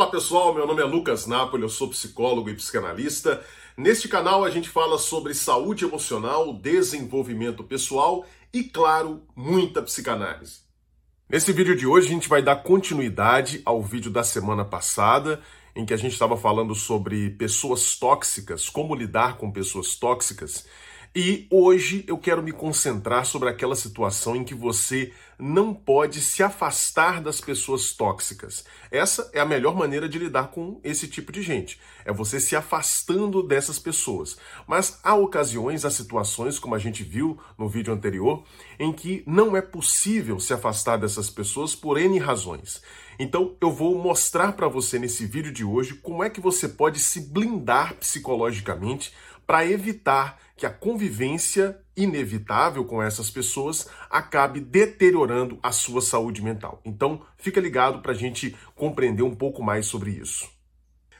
Olá pessoal, meu nome é Lucas Napoli, eu sou psicólogo e psicanalista. Neste canal a gente fala sobre saúde emocional, desenvolvimento pessoal e, claro, muita psicanálise. Nesse vídeo de hoje a gente vai dar continuidade ao vídeo da semana passada, em que a gente estava falando sobre pessoas tóxicas, como lidar com pessoas tóxicas. E hoje eu quero me concentrar sobre aquela situação em que você não pode se afastar das pessoas tóxicas. Essa é a melhor maneira de lidar com esse tipo de gente. É você se afastando dessas pessoas. Mas há ocasiões, há situações, como a gente viu no vídeo anterior, em que não é possível se afastar dessas pessoas por N razões. Então eu vou mostrar para você nesse vídeo de hoje como é que você pode se blindar psicologicamente para evitar que a convivência inevitável com essas pessoas acabe deteriorando a sua saúde mental. Então, fica ligado para a gente compreender um pouco mais sobre isso.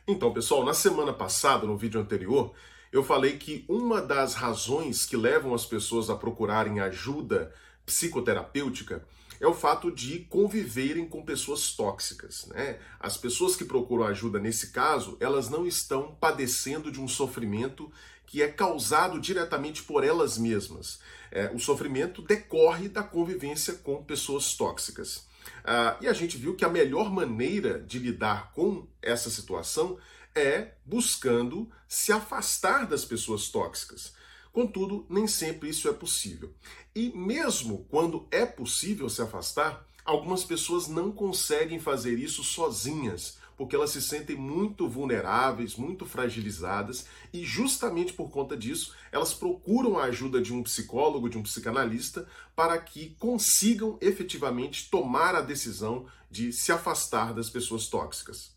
Então, pessoal, na semana passada, no vídeo anterior, eu falei que uma das razões que levam as pessoas a procurarem ajuda psicoterapêutica é o fato de conviverem com pessoas tóxicas. Né? As pessoas que procuram ajuda nesse caso, elas não estão padecendo de um sofrimento que é causado diretamente por elas mesmas. É, o sofrimento decorre da convivência com pessoas tóxicas. Ah, e a gente viu que a melhor maneira de lidar com essa situação é buscando se afastar das pessoas tóxicas. Contudo, nem sempre isso é possível. E mesmo quando é possível se afastar, algumas pessoas não conseguem fazer isso sozinhas, porque elas se sentem muito vulneráveis, muito fragilizadas, e justamente por conta disso, elas procuram a ajuda de um psicólogo, de um psicanalista, para que consigam efetivamente tomar a decisão de se afastar das pessoas tóxicas.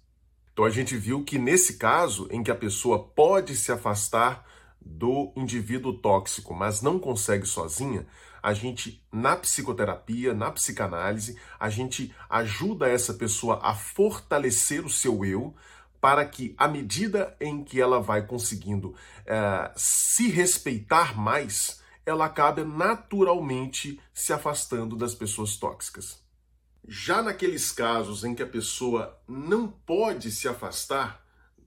Então a gente viu que nesse caso em que a pessoa pode se afastar do indivíduo tóxico, mas não consegue sozinha, a gente, na psicoterapia, na psicanálise, a gente ajuda essa pessoa a fortalecer o seu eu, para que, à medida em que ela vai conseguindo é, se respeitar mais, ela acabe naturalmente se afastando das pessoas tóxicas. Já naqueles casos em que a pessoa não pode se afastar,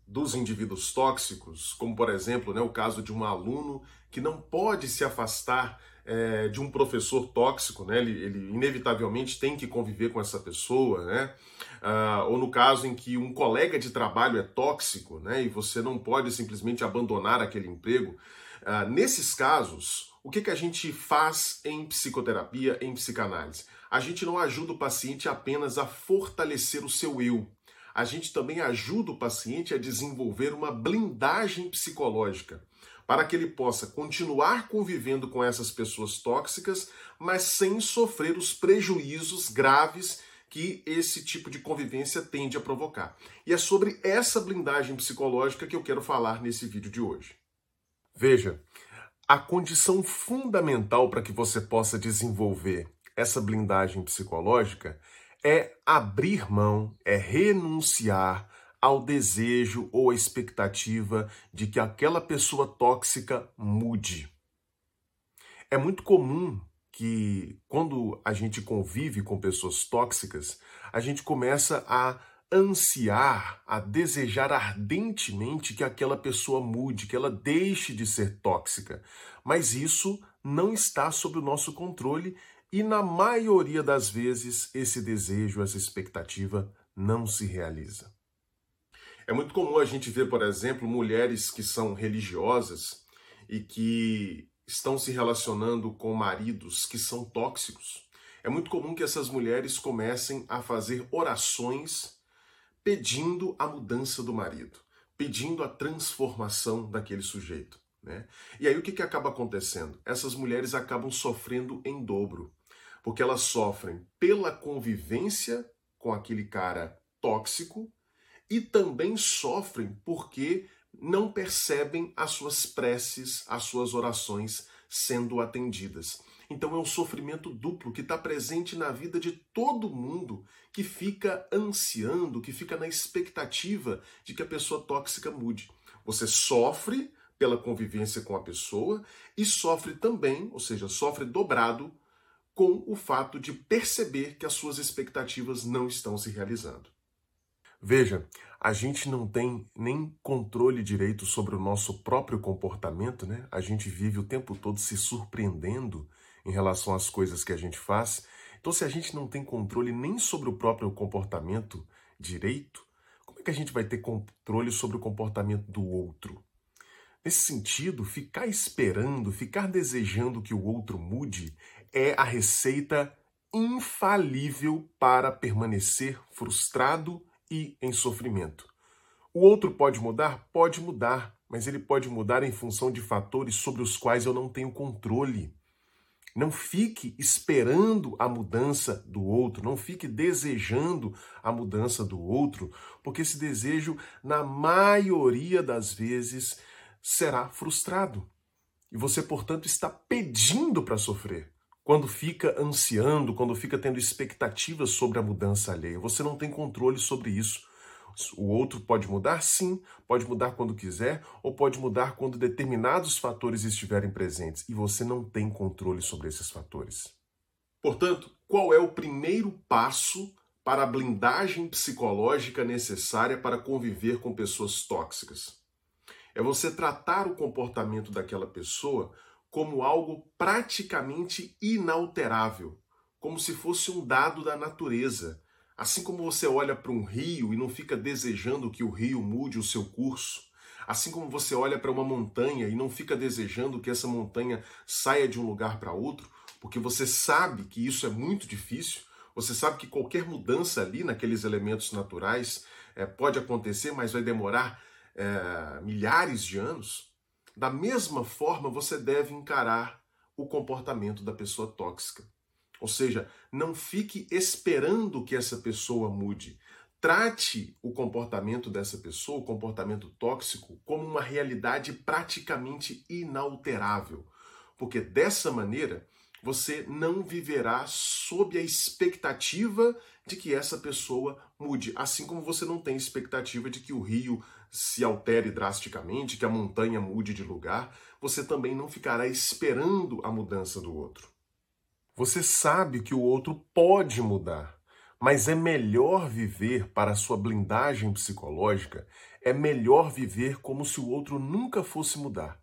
dos indivíduos tóxicos, como por exemplo né, o caso de um aluno que não pode se afastar é, de um professor tóxico, né? Ele, ele, inevitavelmente tem que conviver com essa pessoa, né? Ah, ou no caso em que um colega de trabalho é tóxico, né? E você não pode simplesmente abandonar aquele emprego. Ah, nesses casos, o que, que a gente faz em psicoterapia, em psicanálise? A gente não ajuda o paciente apenas a fortalecer o seu eu, a gente também ajuda o paciente a desenvolver uma blindagem psicológica para que ele possa continuar convivendo com essas pessoas tóxicas, mas sem sofrer os prejuízos graves que esse tipo de convivência tende a provocar. E é sobre essa blindagem psicológica que eu quero falar nesse vídeo de hoje. Veja, a condição fundamental para que você possa desenvolver essa blindagem psicológica é abrir mão, é renunciar ao desejo ou à expectativa de que aquela pessoa tóxica mude. É muito comum que quando a gente convive com pessoas tóxicas, a gente começa a ansiar, a desejar ardentemente que aquela pessoa mude, que ela deixe de ser tóxica. Mas isso não está sob o nosso controle e na maioria das vezes esse desejo, essa expectativa não se realiza. É muito comum a gente ver, por exemplo, mulheres que são religiosas e que estão se relacionando com maridos que são tóxicos. É muito comum que essas mulheres comecem a fazer orações pedindo a mudança do marido, pedindo a transformação daquele sujeito. Né? E aí o que, que acaba acontecendo? Essas mulheres acabam sofrendo em dobro porque elas sofrem pela convivência com aquele cara tóxico e também sofrem porque não percebem as suas preces, as suas orações sendo atendidas. Então é um sofrimento duplo que está presente na vida de todo mundo que fica ansiando, que fica na expectativa de que a pessoa tóxica mude. Você sofre pela convivência com a pessoa e sofre também, ou seja, sofre dobrado com o fato de perceber que as suas expectativas não estão se realizando. Veja, a gente não tem nem controle direito sobre o nosso próprio comportamento, né? A gente vive o tempo todo se surpreendendo em relação às coisas que a gente faz. Então, se a gente não tem controle nem sobre o próprio comportamento direito, como é que a gente vai ter controle sobre o comportamento do outro? Nesse sentido, ficar esperando, ficar desejando que o outro mude é a receita infalível para permanecer frustrado e em sofrimento. O outro pode mudar? Pode mudar, mas ele pode mudar em função de fatores sobre os quais eu não tenho controle. Não fique esperando a mudança do outro, não fique desejando a mudança do outro, porque esse desejo, na maioria das vezes, será frustrado. E você, portanto, está pedindo para sofrer. Quando fica ansiando, quando fica tendo expectativas sobre a mudança alheia, você não tem controle sobre isso. O outro pode mudar? Sim, pode mudar quando quiser, ou pode mudar quando determinados fatores estiverem presentes, e você não tem controle sobre esses fatores. Portanto, qual é o primeiro passo para a blindagem psicológica necessária para conviver com pessoas tóxicas? É você tratar o comportamento daquela pessoa como algo praticamente inalterável, como se fosse um dado da natureza. Assim como você olha para um rio e não fica desejando que o rio mude o seu curso, assim como você olha para uma montanha e não fica desejando que essa montanha saia de um lugar para outro, porque você sabe que isso é muito difícil, você sabe que qualquer mudança ali naqueles elementos naturais é, pode acontecer, mas vai demorar é, milhares de anos. Da mesma forma, você deve encarar o comportamento da pessoa tóxica. Ou seja, não fique esperando que essa pessoa mude. Trate o comportamento dessa pessoa, o comportamento tóxico, como uma realidade praticamente inalterável. Porque dessa maneira, você não viverá sob a expectativa de que essa pessoa mude, assim como você não tem expectativa de que o rio se altere drasticamente, que a montanha mude de lugar, você também não ficará esperando a mudança do outro. Você sabe que o outro pode mudar, mas é melhor viver para a sua blindagem psicológica, é melhor viver como se o outro nunca fosse mudar.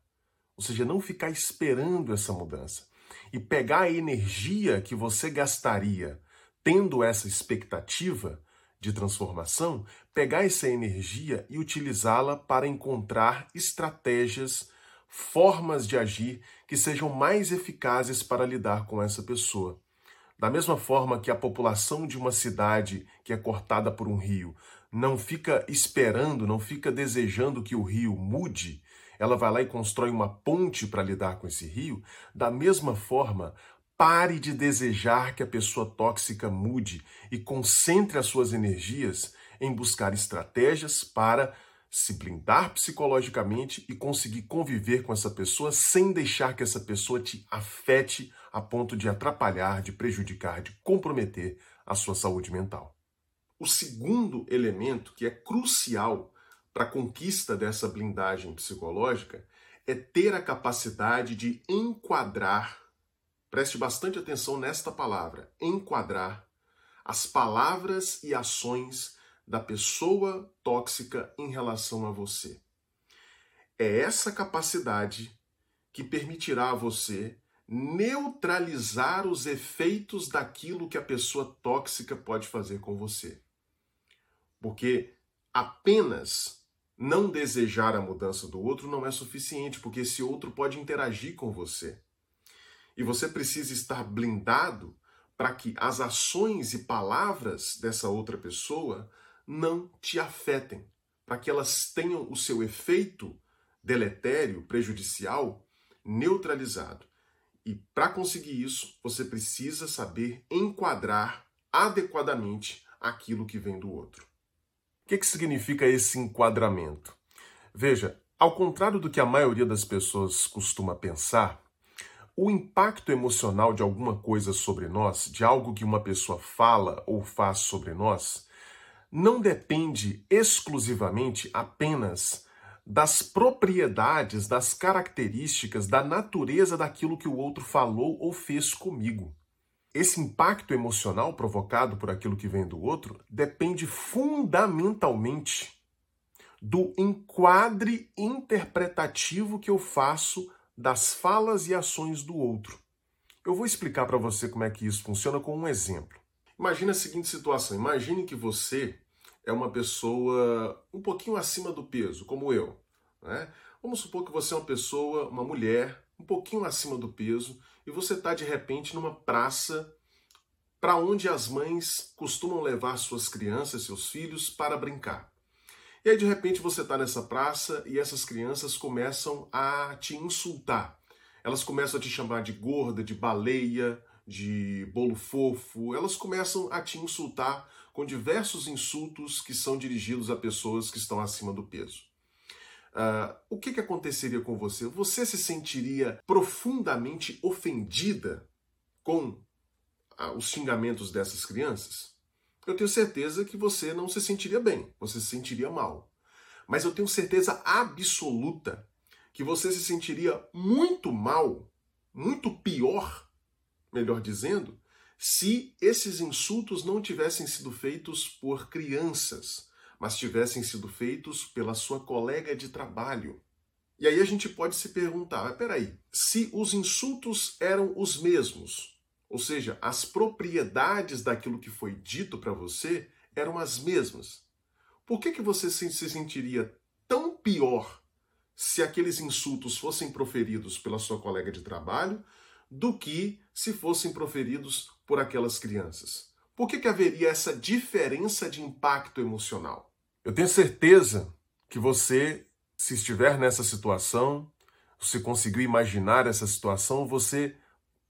Ou seja, não ficar esperando essa mudança e pegar a energia que você gastaria tendo essa expectativa de transformação, pegar essa energia e utilizá-la para encontrar estratégias, formas de agir que sejam mais eficazes para lidar com essa pessoa. Da mesma forma que a população de uma cidade que é cortada por um rio não fica esperando, não fica desejando que o rio mude, ela vai lá e constrói uma ponte para lidar com esse rio. Da mesma forma, pare de desejar que a pessoa tóxica mude e concentre as suas energias em buscar estratégias para se blindar psicologicamente e conseguir conviver com essa pessoa sem deixar que essa pessoa te afete a ponto de atrapalhar, de prejudicar, de comprometer a sua saúde mental. O segundo elemento que é crucial para a conquista dessa blindagem psicológica é ter a capacidade de enquadrar, preste bastante atenção nesta palavra, enquadrar as palavras e ações da pessoa tóxica em relação a você. É essa capacidade que permitirá a você neutralizar os efeitos daquilo que a pessoa tóxica pode fazer com você. Porque apenas não desejar a mudança do outro não é suficiente, porque esse outro pode interagir com você. E você precisa estar blindado para que as ações e palavras dessa outra pessoa não te afetem, para que elas tenham o seu efeito deletério, prejudicial, neutralizado. E para conseguir isso, você precisa saber enquadrar adequadamente aquilo que vem do outro. O que, que significa esse enquadramento? Veja, ao contrário do que a maioria das pessoas costuma pensar, o impacto emocional de alguma coisa sobre nós, de algo que uma pessoa fala ou faz sobre nós, não depende exclusivamente apenas das propriedades, das características, da natureza daquilo que o outro falou ou fez comigo. esse impacto emocional provocado por aquilo que vem do outro depende fundamentalmente do enquadre interpretativo que eu faço das falas e ações do outro. Eu vou explicar para você como é que isso funciona com um exemplo. Imagine a seguinte situação: imagine que você é uma pessoa um pouquinho acima do peso, como eu. Né? Vamos supor que você é uma pessoa, uma mulher, um pouquinho acima do peso e você está de repente numa praça para onde as mães costumam levar suas crianças, seus filhos, para brincar. E aí de repente você está nessa praça e essas crianças começam a te insultar. Elas começam a te chamar de gorda, de baleia, de bolo fofo. Elas começam a te insultar com diversos insultos que são dirigidos a pessoas que estão acima do peso. Uh, o que, que aconteceria com você? Você se sentiria profundamente ofendida com uh, os xingamentos dessas crianças? Eu tenho certeza que você não se sentiria bem, você se sentiria mal. Mas eu tenho certeza absoluta que você se sentiria muito mal, muito pior, melhor dizendo, se esses insultos não tivessem sido feitos por crianças, mas tivessem sido feitos pela sua colega de trabalho. E aí a gente pode se perguntar, peraí, se os insultos eram os mesmos, ou seja, as propriedades daquilo que foi dito para você eram as mesmas, por que, que você se sentiria tão pior se aqueles insultos fossem proferidos pela sua colega de trabalho do que se fossem proferidos por aquelas crianças? Por que, que haveria essa diferença de impacto emocional? Eu tenho certeza que você, se estiver nessa situação, se conseguir imaginar essa situação, você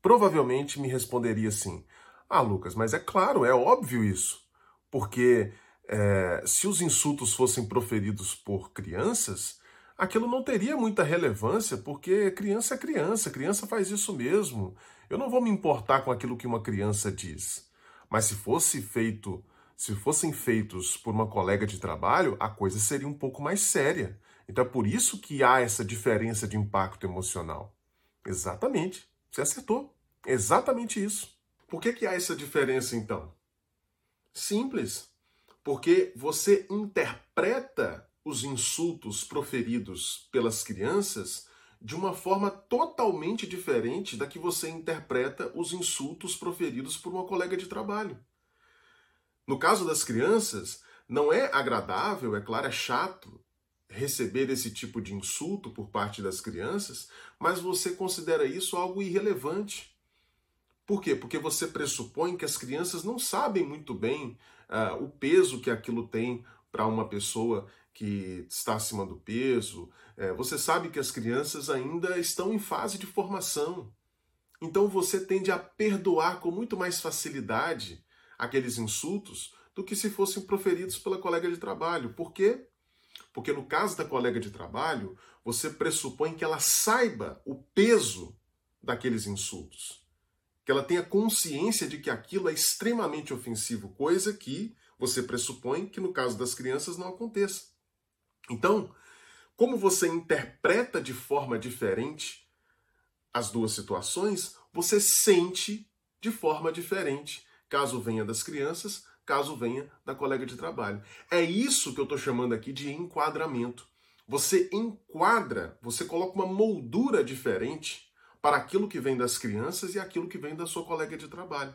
provavelmente me responderia assim: Ah, Lucas, mas é claro, é óbvio isso. Porque é, se os insultos fossem proferidos por crianças, aquilo não teria muita relevância, porque criança é criança, criança faz isso mesmo. Eu não vou me importar com aquilo que uma criança diz. Mas se fosse feito se fossem feitos por uma colega de trabalho, a coisa seria um pouco mais séria. Então é por isso que há essa diferença de impacto emocional. Exatamente. Você acertou. Exatamente isso. Por que, que há essa diferença então? Simples. Porque você interpreta os insultos proferidos pelas crianças de uma forma totalmente diferente da que você interpreta os insultos proferidos por uma colega de trabalho. No caso das crianças, não é agradável, é claro, é chato receber esse tipo de insulto por parte das crianças, mas você considera isso algo irrelevante. Por quê? Porque você pressupõe que as crianças não sabem muito bem uh, o peso que aquilo tem para uma pessoa que está acima do peso. É, você sabe que as crianças ainda estão em fase de formação. Então você tende a perdoar com muito mais facilidade aqueles insultos do que se fossem proferidos pela colega de trabalho. Por quê? Porque no caso da colega de trabalho, você pressupõe que ela saiba o peso daqueles insultos. Que ela tenha consciência de que aquilo é extremamente ofensivo, coisa que você pressupõe que no caso das crianças não aconteça. Então, como você interpreta de forma diferente as duas situações, você sente de forma diferente caso venha das crianças, caso venha da colega de trabalho. É isso que eu estou chamando aqui de enquadramento. Você enquadra, você coloca uma moldura diferente para aquilo que vem das crianças e aquilo que vem da sua colega de trabalho.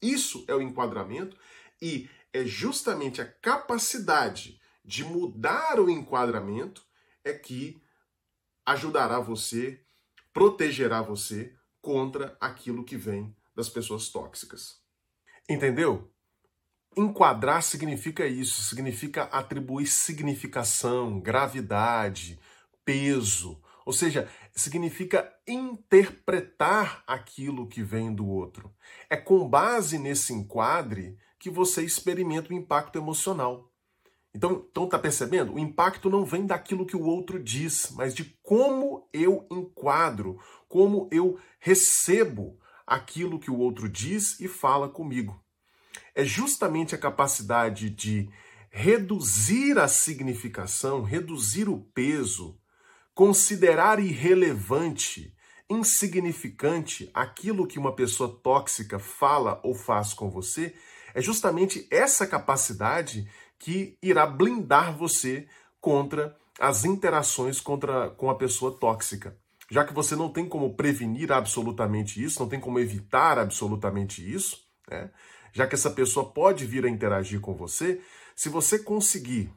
Isso é o enquadramento e é justamente a capacidade de mudar o enquadramento é que ajudará você, protegerá você contra aquilo que vem das pessoas tóxicas. Entendeu? Enquadrar significa isso, significa atribuir significação, gravidade, peso, ou seja, significa interpretar aquilo que vem do outro. É com base nesse enquadre que você experimenta o impacto emocional. Então, então tá percebendo? O impacto não vem daquilo que o outro diz, mas de como eu enquadro, como eu recebo aquilo que o outro diz e fala comigo. É justamente a capacidade de reduzir a significação, reduzir o peso, considerar irrelevante insignificante aquilo que uma pessoa tóxica fala ou faz com você, é justamente essa capacidade que irá blindar você contra as interações contra, com a pessoa tóxica. Já que você não tem como prevenir absolutamente isso, não tem como evitar absolutamente isso, né? já que essa pessoa pode vir a interagir com você, se você conseguir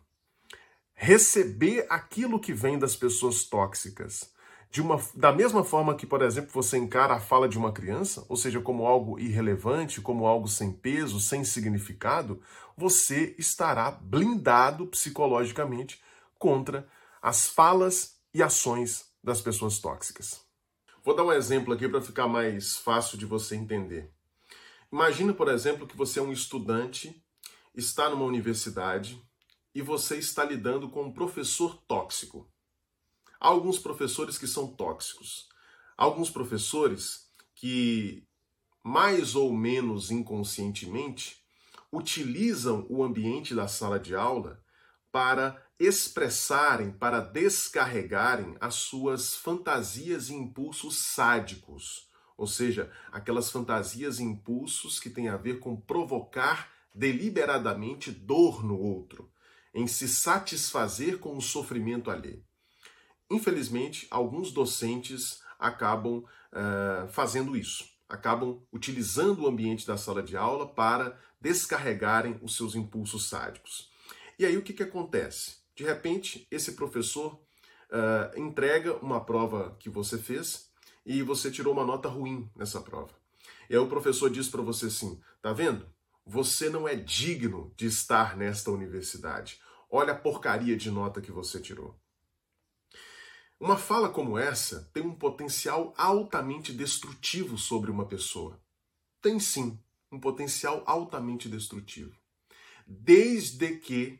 receber aquilo que vem das pessoas tóxicas, de uma, da mesma forma que, por exemplo, você encara a fala de uma criança, ou seja, como algo irrelevante, como algo sem peso, sem significado, você estará blindado psicologicamente contra as falas e ações das pessoas tóxicas. Vou dar um exemplo aqui para ficar mais fácil de você entender. Imagina, por exemplo, que você é um estudante, está numa universidade e você está lidando com um professor tóxico. Há alguns professores que são tóxicos. Há alguns professores que, mais ou menos inconscientemente, utilizam o ambiente da sala de aula para expressarem, para descarregarem as suas fantasias e impulsos sádicos, ou seja, aquelas fantasias e impulsos que têm a ver com provocar deliberadamente dor no outro, em se satisfazer com o sofrimento alheio. Infelizmente, alguns docentes acabam uh, fazendo isso, acabam utilizando o ambiente da sala de aula para descarregarem os seus impulsos sádicos. E aí o que, que acontece? De repente, esse professor uh, entrega uma prova que você fez e você tirou uma nota ruim nessa prova. E aí o professor diz para você assim: tá vendo? Você não é digno de estar nesta universidade. Olha a porcaria de nota que você tirou. Uma fala como essa tem um potencial altamente destrutivo sobre uma pessoa. Tem sim um potencial altamente destrutivo. Desde que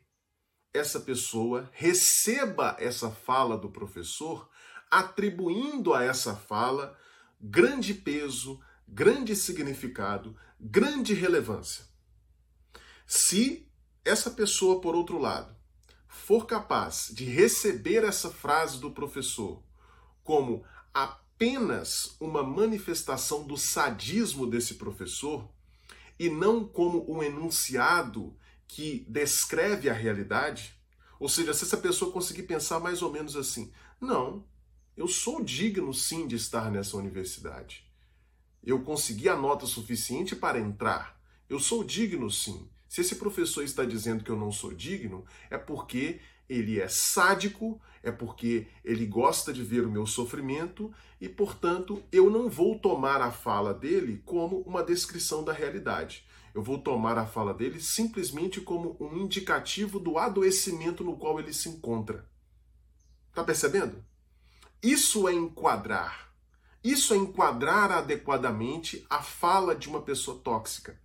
essa pessoa receba essa fala do professor, atribuindo a essa fala grande peso, grande significado, grande relevância. Se essa pessoa, por outro lado, for capaz de receber essa frase do professor como apenas uma manifestação do sadismo desse professor e não como um enunciado que descreve a realidade, ou seja, se essa pessoa conseguir pensar mais ou menos assim, não, eu sou digno sim de estar nessa universidade. Eu consegui a nota suficiente para entrar. Eu sou digno sim. Se esse professor está dizendo que eu não sou digno, é porque ele é sádico, é porque ele gosta de ver o meu sofrimento e, portanto, eu não vou tomar a fala dele como uma descrição da realidade. Eu vou tomar a fala dele simplesmente como um indicativo do adoecimento no qual ele se encontra. Tá percebendo? Isso é enquadrar. Isso é enquadrar adequadamente a fala de uma pessoa tóxica.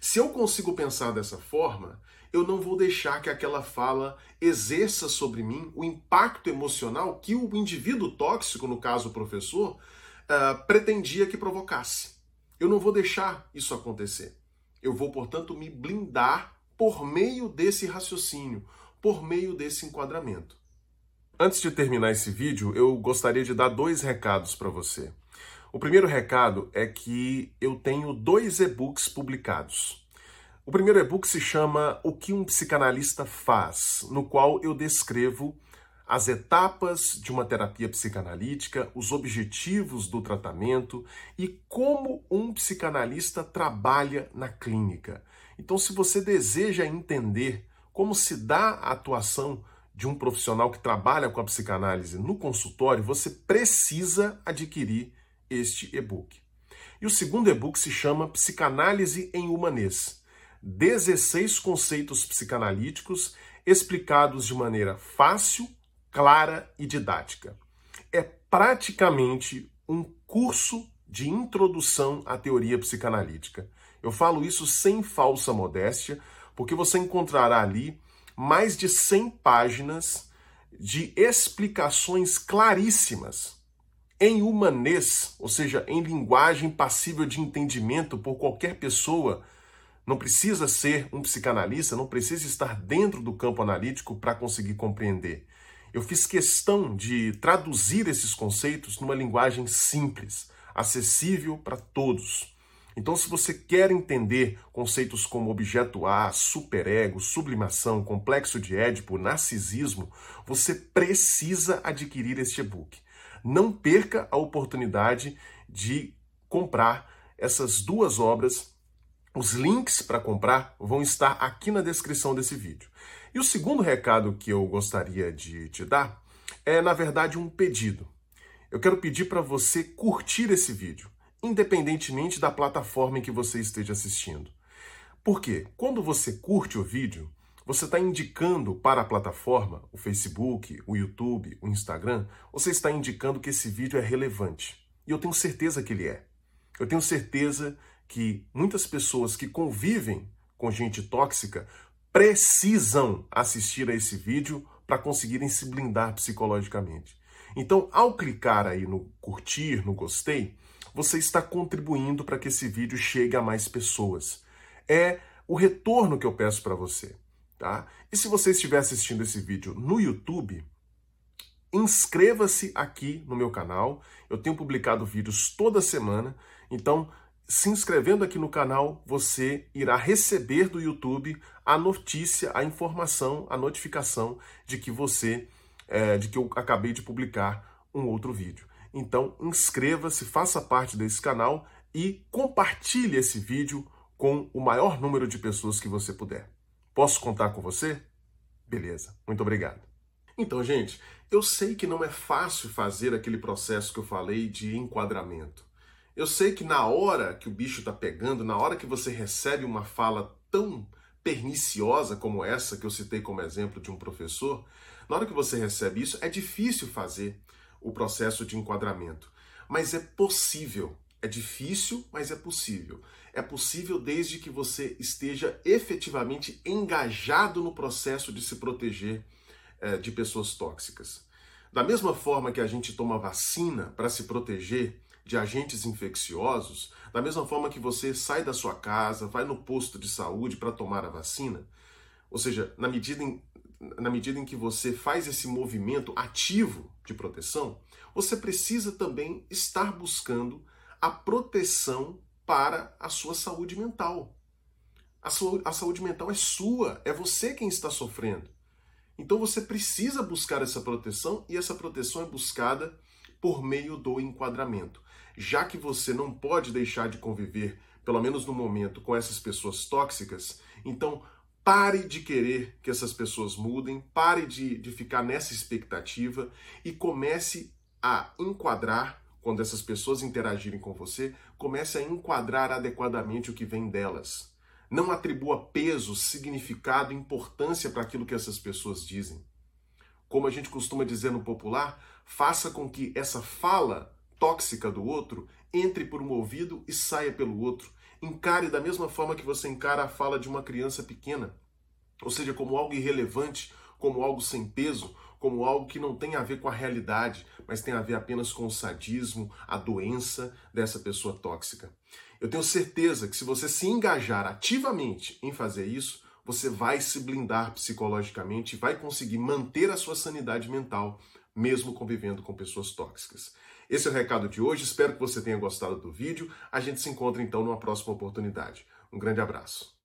Se eu consigo pensar dessa forma, eu não vou deixar que aquela fala exerça sobre mim o impacto emocional que o indivíduo tóxico, no caso o professor, uh, pretendia que provocasse. Eu não vou deixar isso acontecer. Eu vou, portanto, me blindar por meio desse raciocínio, por meio desse enquadramento. Antes de terminar esse vídeo, eu gostaria de dar dois recados para você. O primeiro recado é que eu tenho dois e-books publicados. O primeiro e-book se chama O que um psicanalista faz, no qual eu descrevo as etapas de uma terapia psicanalítica, os objetivos do tratamento e como um psicanalista trabalha na clínica. Então, se você deseja entender como se dá a atuação de um profissional que trabalha com a psicanálise no consultório, você precisa adquirir este e-book. E o segundo e-book se chama Psicanálise em Humanês. 16 conceitos psicanalíticos explicados de maneira fácil, clara e didática. É praticamente um curso de introdução à teoria psicanalítica. Eu falo isso sem falsa modéstia, porque você encontrará ali mais de 100 páginas de explicações claríssimas em humanês, ou seja, em linguagem passível de entendimento por qualquer pessoa, não precisa ser um psicanalista, não precisa estar dentro do campo analítico para conseguir compreender. Eu fiz questão de traduzir esses conceitos numa linguagem simples, acessível para todos. Então, se você quer entender conceitos como objeto A, superego, sublimação, complexo de Édipo, narcisismo, você precisa adquirir este e-book. Não perca a oportunidade de comprar essas duas obras. Os links para comprar vão estar aqui na descrição desse vídeo. E o segundo recado que eu gostaria de te dar é, na verdade, um pedido. Eu quero pedir para você curtir esse vídeo, independentemente da plataforma em que você esteja assistindo. Por quê? Quando você curte o vídeo, você está indicando para a plataforma, o Facebook, o YouTube, o Instagram, você está indicando que esse vídeo é relevante. E eu tenho certeza que ele é. Eu tenho certeza que muitas pessoas que convivem com gente tóxica precisam assistir a esse vídeo para conseguirem se blindar psicologicamente. Então, ao clicar aí no curtir, no gostei, você está contribuindo para que esse vídeo chegue a mais pessoas. É o retorno que eu peço para você, tá? E se você estiver assistindo esse vídeo no YouTube, inscreva-se aqui no meu canal. Eu tenho publicado vídeos toda semana, então se inscrevendo aqui no canal, você irá receber do YouTube a notícia, a informação, a notificação de que você, é, de que eu acabei de publicar um outro vídeo. Então, inscreva-se, faça parte desse canal e compartilhe esse vídeo com o maior número de pessoas que você puder. Posso contar com você? Beleza, muito obrigado. Então, gente, eu sei que não é fácil fazer aquele processo que eu falei de enquadramento. Eu sei que na hora que o bicho tá pegando, na hora que você recebe uma fala tão perniciosa como essa que eu citei como exemplo de um professor, na hora que você recebe isso, é difícil fazer o processo de enquadramento. Mas é possível. É difícil, mas é possível. É possível desde que você esteja efetivamente engajado no processo de se proteger é, de pessoas tóxicas. Da mesma forma que a gente toma vacina para se proteger de agentes infecciosos, da mesma forma que você sai da sua casa, vai no posto de saúde para tomar a vacina, ou seja, na medida, em, na medida em que você faz esse movimento ativo de proteção, você precisa também estar buscando a proteção para a sua saúde mental. A, sua, a saúde mental é sua, é você quem está sofrendo. Então você precisa buscar essa proteção e essa proteção é buscada por meio do enquadramento já que você não pode deixar de conviver, pelo menos no momento, com essas pessoas tóxicas, então pare de querer que essas pessoas mudem, pare de, de ficar nessa expectativa e comece a enquadrar, quando essas pessoas interagirem com você, comece a enquadrar adequadamente o que vem delas. Não atribua peso, significado, importância para aquilo que essas pessoas dizem. Como a gente costuma dizer no popular, faça com que essa fala tóxica do outro entre por um ouvido e saia pelo outro. Encare da mesma forma que você encara a fala de uma criança pequena, ou seja, como algo irrelevante, como algo sem peso, como algo que não tem a ver com a realidade, mas tem a ver apenas com o sadismo, a doença dessa pessoa tóxica. Eu tenho certeza que se você se engajar ativamente em fazer isso, você vai se blindar psicologicamente e vai conseguir manter a sua sanidade mental, mesmo convivendo com pessoas tóxicas. Esse é o recado de hoje, espero que você tenha gostado do vídeo. A gente se encontra então numa próxima oportunidade. Um grande abraço.